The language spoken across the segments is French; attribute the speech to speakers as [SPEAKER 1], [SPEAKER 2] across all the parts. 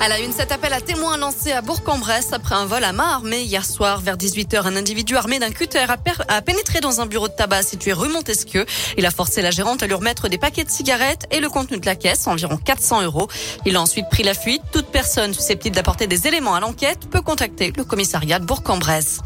[SPEAKER 1] À la une, cet appel à témoins lancé à Bourg-en-Bresse après un vol à main armée hier soir vers 18h. Un individu armé d'un cutter a, pénétré dans un bureau de tabac situé rue Montesquieu. Il a forcé la gérante à lui remettre des paquets de cigarettes et le contenu de la caisse, environ 400 euros. Il a ensuite pris la fuite. Toute personne susceptible d'apporter des éléments à l'enquête peut contacter le commissariat de Bourg-en-Bresse.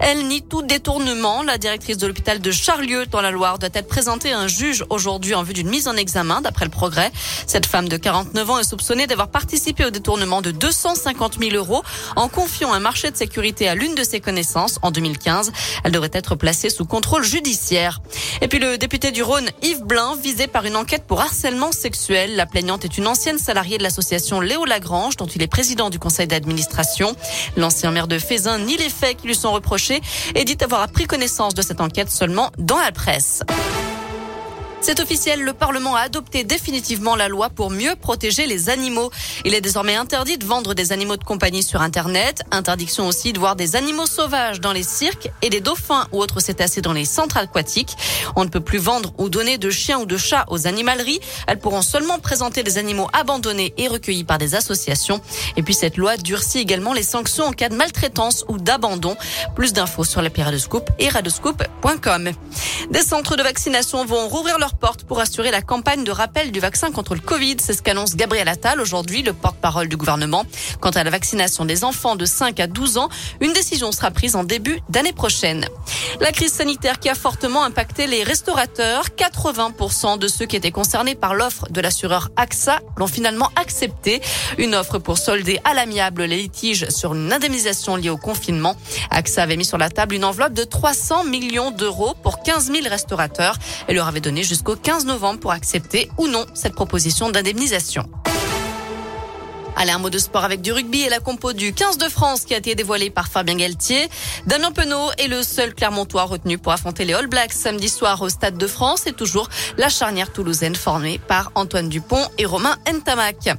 [SPEAKER 1] Elle nie tout détournement. La directrice de l'hôpital de Charlieu dans la Loire doit être présentée à un juge aujourd'hui en vue d'une mise en examen d'après le progrès. Cette femme de 49 ans est soupçonnée d'avoir participé au détournement de 250 000 euros en confiant un marché de sécurité à l'une de ses connaissances en 2015. Elle devrait être placée sous contrôle judiciaire. Et puis le député du Rhône, Yves Blin, visé par une enquête pour harcèlement sexuel. La plaignante est une ancienne salariée de l'association Léo Lagrange, dont il est président du conseil d'administration. L'ancien maire de Fézin nie les faits qui lui sont reprochés et dit avoir pris connaissance de cette enquête seulement dans la presse. C'est officiel, le Parlement a adopté définitivement la loi pour mieux protéger les animaux. Il est désormais interdit de vendre des animaux de compagnie sur Internet. Interdiction aussi de voir des animaux sauvages dans les cirques et des dauphins ou autres cétacés dans les centres aquatiques. On ne peut plus vendre ou donner de chiens ou de chats aux animaleries. Elles pourront seulement présenter des animaux abandonnés et recueillis par des associations. Et puis cette loi durcit également les sanctions en cas de maltraitance ou d'abandon. Plus d'infos sur les Scoop et radoscoop.com. Des centres de vaccination vont rouvrir leurs portes pour assurer la campagne de rappel du vaccin contre le Covid. C'est ce qu'annonce Gabriel Attal aujourd'hui, le porte-parole du gouvernement. Quant à la vaccination des enfants de 5 à 12 ans, une décision sera prise en début d'année prochaine. La crise sanitaire qui a fortement impacté les restaurateurs. 80% de ceux qui étaient concernés par l'offre de l'assureur AXA l'ont finalement accepté. Une offre pour solder à l'amiable les litiges sur une indemnisation liée au confinement. AXA avait mis sur la table une enveloppe de 300 millions d'euros pour 15 000 restaurateurs et leur avait donné jusqu'au 15 novembre pour accepter ou non cette proposition d'indemnisation. Allez, un mot de sport avec du rugby et la compo du 15 de France qui a été dévoilée par Fabien Galtier. Damien Penaud est le seul Clermontois retenu pour affronter les All Blacks samedi soir au Stade de France et toujours la charnière toulousaine formée par Antoine Dupont et Romain Ntamak.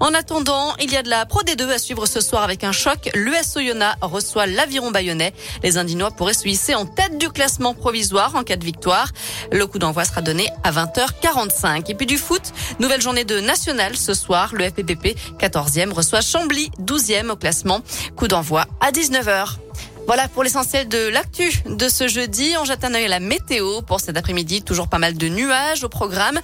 [SPEAKER 1] En attendant, il y a de la Pro D2 à suivre ce soir avec un choc. L'US Oyonnax reçoit l'Aviron Bayonnais. Les Indinois pourraient se hisser en tête du classement provisoire en cas de victoire. Le coup d'envoi sera donné à 20h45. Et puis du foot, nouvelle journée de national ce soir. Le FPPP 14 reçoit Chambly 12e au classement. Coup d'envoi à 19h. Voilà pour l'essentiel de l'actu de ce jeudi. On jette un œil à la météo pour cet après-midi. Toujours pas mal de nuages au programme,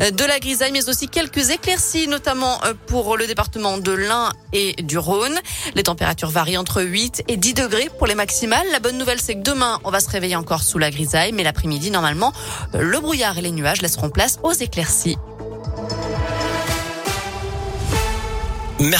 [SPEAKER 1] euh, de la grisaille, mais aussi quelques éclaircies, notamment euh, pour le département de l'Ain et du Rhône. Les températures varient entre 8 et 10 degrés pour les maximales. La bonne nouvelle, c'est que demain, on va se réveiller encore sous la grisaille, mais l'après-midi, normalement, euh, le brouillard et les nuages laisseront place aux éclaircies. Merci.